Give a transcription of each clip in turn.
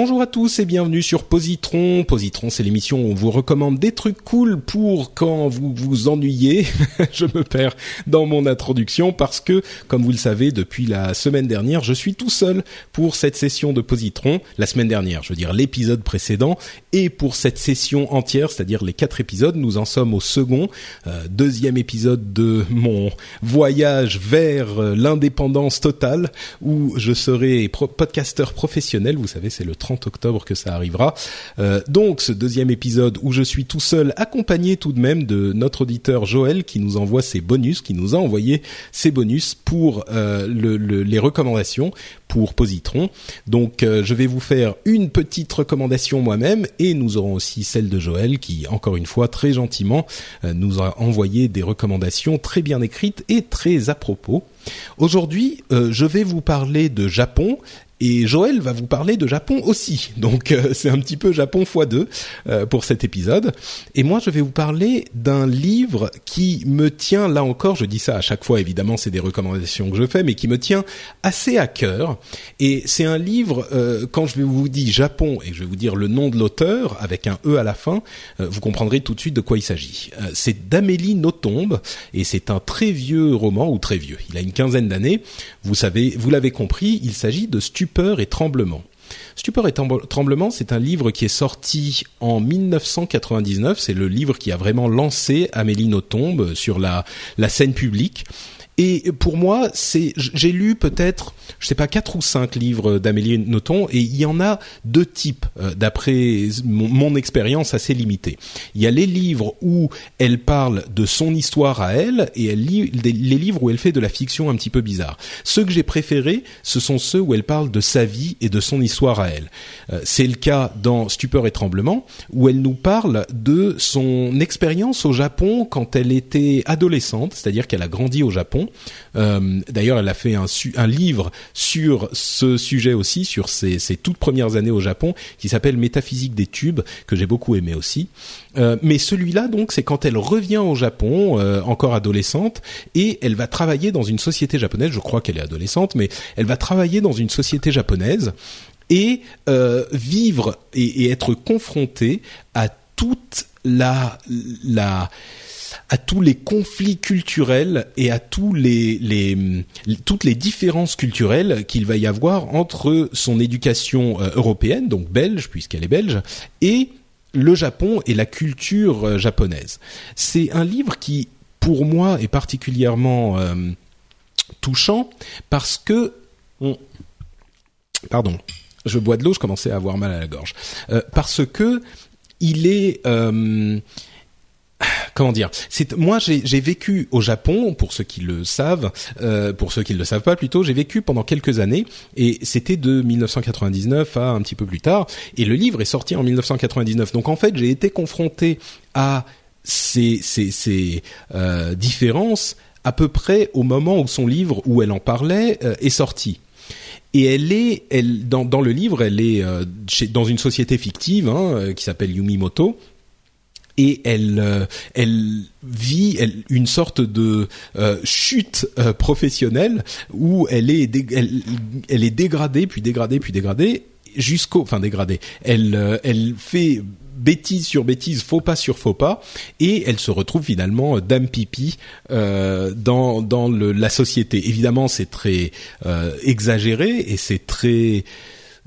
Bonjour à tous et bienvenue sur Positron. Positron, c'est l'émission où on vous recommande des trucs cool pour quand vous vous ennuyez. je me perds dans mon introduction parce que, comme vous le savez, depuis la semaine dernière, je suis tout seul pour cette session de Positron. La semaine dernière, je veux dire l'épisode précédent, et pour cette session entière, c'est-à-dire les quatre épisodes, nous en sommes au second, euh, deuxième épisode de mon voyage vers euh, l'indépendance totale, où je serai pro podcasteur professionnel. Vous savez, c'est le 30 octobre que ça arrivera. Euh, donc ce deuxième épisode où je suis tout seul, accompagné tout de même de notre auditeur Joël qui nous envoie ses bonus, qui nous a envoyé ses bonus pour euh, le, le, les recommandations pour Positron. Donc euh, je vais vous faire une petite recommandation moi-même et nous aurons aussi celle de Joël qui, encore une fois, très gentiment nous a envoyé des recommandations très bien écrites et très à propos. Aujourd'hui, je vais vous parler de Japon et Joël va vous parler de Japon aussi. Donc euh, c'est un petit peu Japon x2 euh, pour cet épisode. Et moi je vais vous parler d'un livre qui me tient là encore, je dis ça à chaque fois évidemment, c'est des recommandations que je fais mais qui me tient assez à cœur et c'est un livre euh, quand je vais vous dire Japon et je vais vous dire le nom de l'auteur avec un e à la fin, euh, vous comprendrez tout de suite de quoi il s'agit. Euh, c'est d'Amélie Nothomb et c'est un très vieux roman ou très vieux. Il a une quinzaine d'années. Vous savez, vous l'avez compris, il s'agit de Stupeur et tremblement. Stupeur et tremblement, c'est un livre qui est sorti en 1999. C'est le livre qui a vraiment lancé Amélie Nothomb sur la, la scène publique. Et pour moi, c'est j'ai lu peut-être, je sais pas, quatre ou cinq livres d'Amélie Nothomb, et il y en a deux types euh, d'après mon, expérience assez limitée. Il y a les livres où elle parle de son histoire à elle, et elle lit les livres où elle fait de la fiction un petit peu bizarre. Ceux que j'ai préférés, ce sont ceux où elle parle de sa vie et de son histoire à elle. Euh, c'est le cas dans Stupeur et tremblement, où elle nous parle de son expérience au Japon quand elle était adolescente, c'est-à-dire qu'elle a grandi au Japon euh, D'ailleurs, elle a fait un, livre sur ce sujet aussi, sur ses, toutes premières années au Japon, qui s'appelle Métaphysique des tubes, que j'ai beaucoup aimé aussi. Euh, mais celui-là, donc, c'est quand elle revient au Japon, euh, encore adolescente, et elle va travailler dans une société japonaise. Je crois qu'elle est adolescente, mais elle va travailler dans une société japonaise et vivre et, être confrontée à toute la à tous les conflits culturels et à tous les, toutes les différences culturelles qu'il va y avoir entre son éducation euh, européenne, donc belge puisqu'elle est belge, et le Japon et la culture euh, japonaise. C'est un livre qui, pour moi, est particulièrement euh, touchant parce que on... pardon, je bois de l'eau, je commençais à avoir mal à la gorge, parce que il est comment dire? Moi j'ai vécu au Japon pour ceux qui le savent, euh, pour ceux qui ne le savent pas plutôt, j'ai vécu pendant quelques années et c'était de 1999 à un petit peu plus tard et le livre est sorti en 1999. Donc en fait j'ai été confronté à ces euh, différences à peu près au moment où son livre où elle en parlait euh, est sorti et elle est, elle dans, le livre, elle est dans une société fictive hein, qui s'appelle Yumimoto, et elle euh, elle vit une sorte de euh, chute euh, professionnelle où elle est elle est dégradée puis dégradée puis dégradée jusqu'au enfin dégradée elle elle fait bêtise sur bêtise, faux pas sur faux pas, et elle se retrouve finalement dame pipi euh, dans dans le, la société. Évidemment, c'est très euh, exagéré et c'est très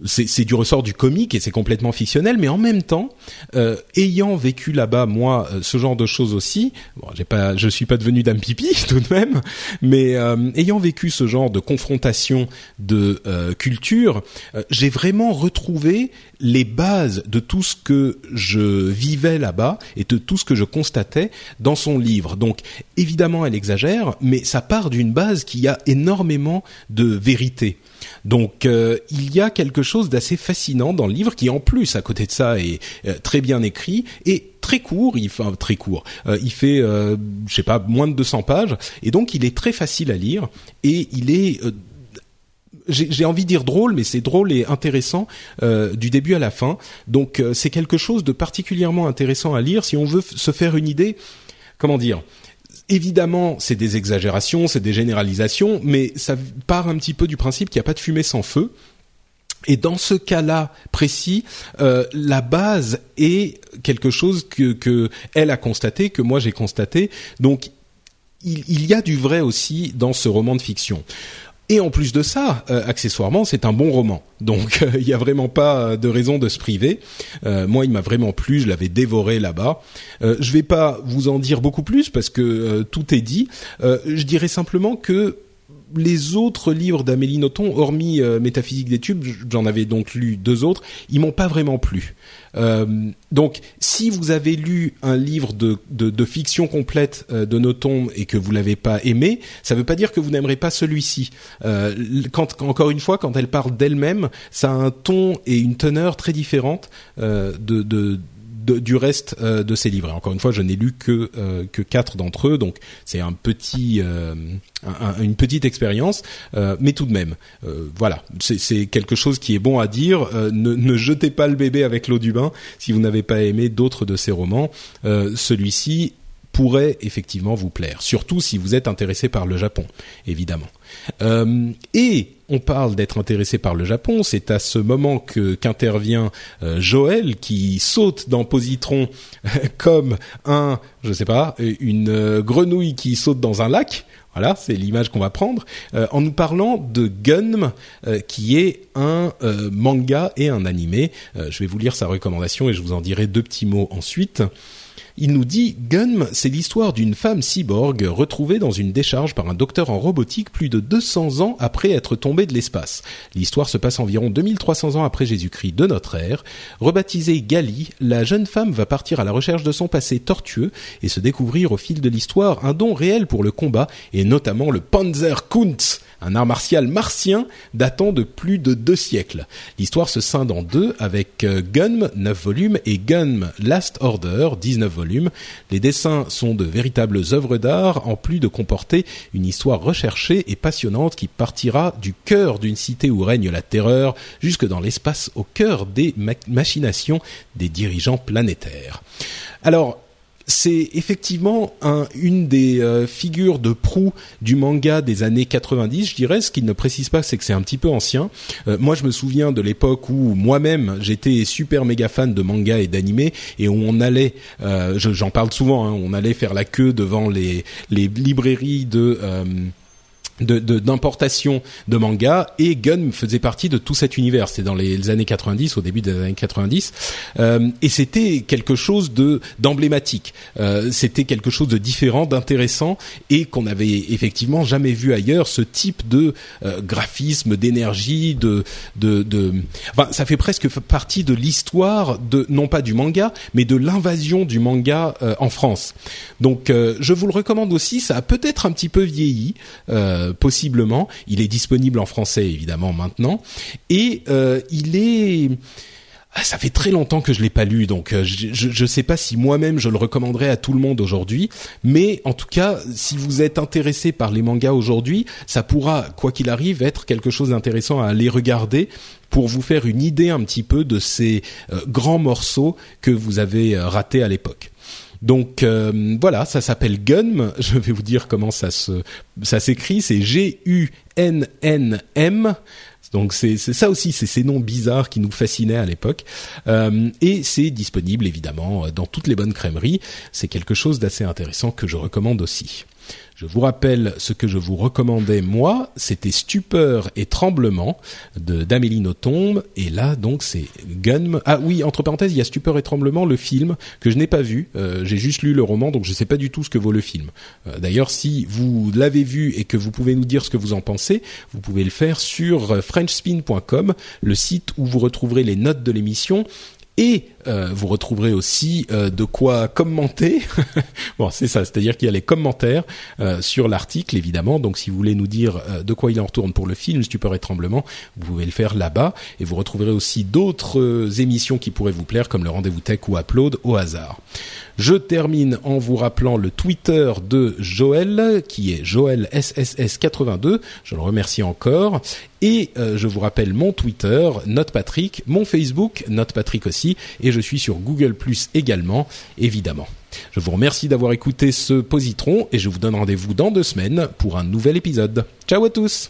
c'est du ressort du comique et c'est complètement fictionnel, mais en même temps, euh, ayant vécu là-bas moi euh, ce genre de choses aussi, bon, j'ai pas, je suis pas devenu dame pipi tout de même, mais euh, ayant vécu ce genre de confrontation de culture, j'ai vraiment retrouvé les bases de tout ce que je vivais là-bas et de tout ce que je constatais dans son livre. Donc évidemment, elle exagère, mais ça part d'une base qui a énormément de vérité. Donc euh, il y a quelque chose d'assez fascinant dans le livre qui en plus à côté de ça est euh, très bien écrit et très court, il fait très court. Euh, il fait je sais pas moins de 200 pages et donc il est très facile à lire et il est j'ai envie de dire drôle, mais c'est drôle et intéressant du début à la fin. Donc c'est quelque chose de particulièrement intéressant à lire si on veut se faire une idée. Comment dire? Évidemment, c'est des exagérations, c'est des généralisations, mais ça part un petit peu du principe qu'il n'y a pas de fumée sans feu. Et dans ce cas-là précis, euh, la base est quelque chose que, a constaté, que moi j'ai constaté. Donc il, y a du vrai aussi dans ce roman de fiction. Et en plus de ça, euh, accessoirement, c'est un bon roman. Donc euh, il n'y a vraiment pas de raison de se priver. Euh, moi, il m'a vraiment plu, je l'avais dévoré là-bas. je vais pas vous en dire beaucoup plus parce que tout est dit. je dirais simplement que les autres livres d'Amélie Nothomb, hormis euh, Métaphysique des tubes, j'en avais donc lu deux autres, ils m'ont pas vraiment plu. Euh, donc, si vous avez lu un livre de, de, fiction complète euh, de Nothomb et que vous l'avez pas aimé, ça ne veut pas dire que vous n'aimerez pas celui-ci. quand, encore une fois, quand elle parle d'elle-même, ça a un ton et une teneur très différente de, de du reste euh, de ses livres. Encore une fois, je n'ai lu que euh, que quatre d'entre eux, donc c'est un petit euh, une petite expérience, mais tout de même, voilà, c'est quelque chose qui est bon à dire. Ne, ne, jetez pas le bébé avec l'eau du bain si vous n'avez pas aimé d'autres de ses romans. Celui-ci pourrait effectivement vous plaire, surtout si vous êtes intéressé par le Japon, évidemment. Euh, et on parle d'être intéressé par le Japon, c'est à ce moment que qu'intervient euh, Joël qui saute dans Positron comme un, je sais pas, une euh, grenouille qui saute dans un lac. Voilà, c'est l'image qu'on va prendre en nous parlant de Gunm, qui est un manga et un animé. je vais vous lire sa recommandation et je vous en dirai deux petits mots ensuite. Il nous dit Gunm, c'est l'histoire d'une femme cyborg retrouvée dans une décharge par un docteur en robotique plus de 200 ans après être tombée de l'espace. L'histoire se passe environ 2300 ans après Jésus-Christ de notre ère. Rebaptisée Gali, la jeune femme va partir à la recherche de son passé tortueux et se découvrir au fil de l'histoire un don réel pour le combat et notamment le Panzerkunst un art martial martien datant de plus de deux siècles. L'histoire se scinde en deux avec euh, Gunm 9 volumes et Gunm Last Order 19 volumes. Les dessins sont de véritables œuvres d'art en plus de comporter une histoire recherchée et passionnante qui partira du cœur d'une cité où règne la terreur jusque dans l'espace au cœur des machinations des dirigeants planétaires. Alors, c'est effectivement une des euh, figures de proue du manga des années 90, je dirais. Ce qu'il ne précise pas, c'est que c'est un petit peu ancien. Euh, moi, je me souviens de l'époque où moi-même j'étais super méga fan de manga et d'animé et où on allait, euh, j'en parle souvent, hein, on allait faire la queue devant les, les librairies de de d'importation de, manga et Gun faisait partie de tout cet univers. C'était dans les, années 90, au début des années 90, euh, et c'était quelque chose de d'emblématique. Euh, c'était quelque chose de différent, d'intéressant et qu'on avait effectivement jamais vu ailleurs. Ce type de euh, graphisme, d'énergie, de, de de, enfin, ça fait presque partie de l'histoire de non pas du manga, mais de l'invasion du manga euh, en France. Donc, euh, je vous le recommande aussi. Ça a peut-être un petit peu vieilli. Euh, possiblement. Il est disponible en français évidemment maintenant et euh, il est ah, ça fait très longtemps que je l'ai pas lu, donc euh, je ne sais pas si moi-même je le recommanderais à tout le monde aujourd'hui, mais en tout cas, si vous êtes intéressé par les mangas aujourd'hui, ça pourra, quoi qu'il arrive, être quelque chose d'intéressant à aller regarder pour vous faire une idée un petit peu de ces grands morceaux que vous avez ratés à l'époque. Donc euh, voilà, ça s'appelle Gunm. Je vais vous dire comment ça se ça s'écrit. C'est G U N N M. Donc c'est ça aussi, c'est ces noms bizarres qui nous fascinaient à l'époque. Euh, et c'est disponible évidemment dans toutes les bonnes crèmeries. C'est quelque chose d'assez intéressant que je recommande aussi. Je vous rappelle ce que je vous recommandais moi, c'était Stupeur et Tremblement de d'Amélie Nothomb et là donc c'est Gun. Ah oui, entre parenthèses, il y a Stupeur et Tremblement, le film que je n'ai pas vu. Euh, j'ai juste lu le roman, donc je ne sais pas du tout ce que vaut le film. Euh, d'ailleurs, si vous l'avez vu et que vous pouvez nous dire ce que vous en pensez, vous pouvez le faire sur frenchspin.com, le site où vous retrouverez les notes de l'émission et euh, vous retrouverez aussi euh, de quoi commenter. bon, c'est ça, c'est-à-dire qu'il y a les commentaires euh, sur l'article, évidemment. Donc, si vous voulez nous dire de quoi il en retourne pour le film Stupeur et Tremblement, vous pouvez le faire là-bas. Et vous retrouverez aussi d'autres émissions qui pourraient vous plaire, comme le Rendez-vous Tech ou Upload au hasard. Je termine en vous rappelant le Twitter de Joël, qui est Joël SSS82. Je le remercie encore. Et je vous rappelle mon Twitter, NotePatrick, mon Facebook, NotePatrick aussi, et je suis sur Google Plus également, évidemment. Je vous remercie d'avoir écouté ce positron et je vous donne rendez-vous dans deux semaines pour un nouvel épisode. Ciao à tous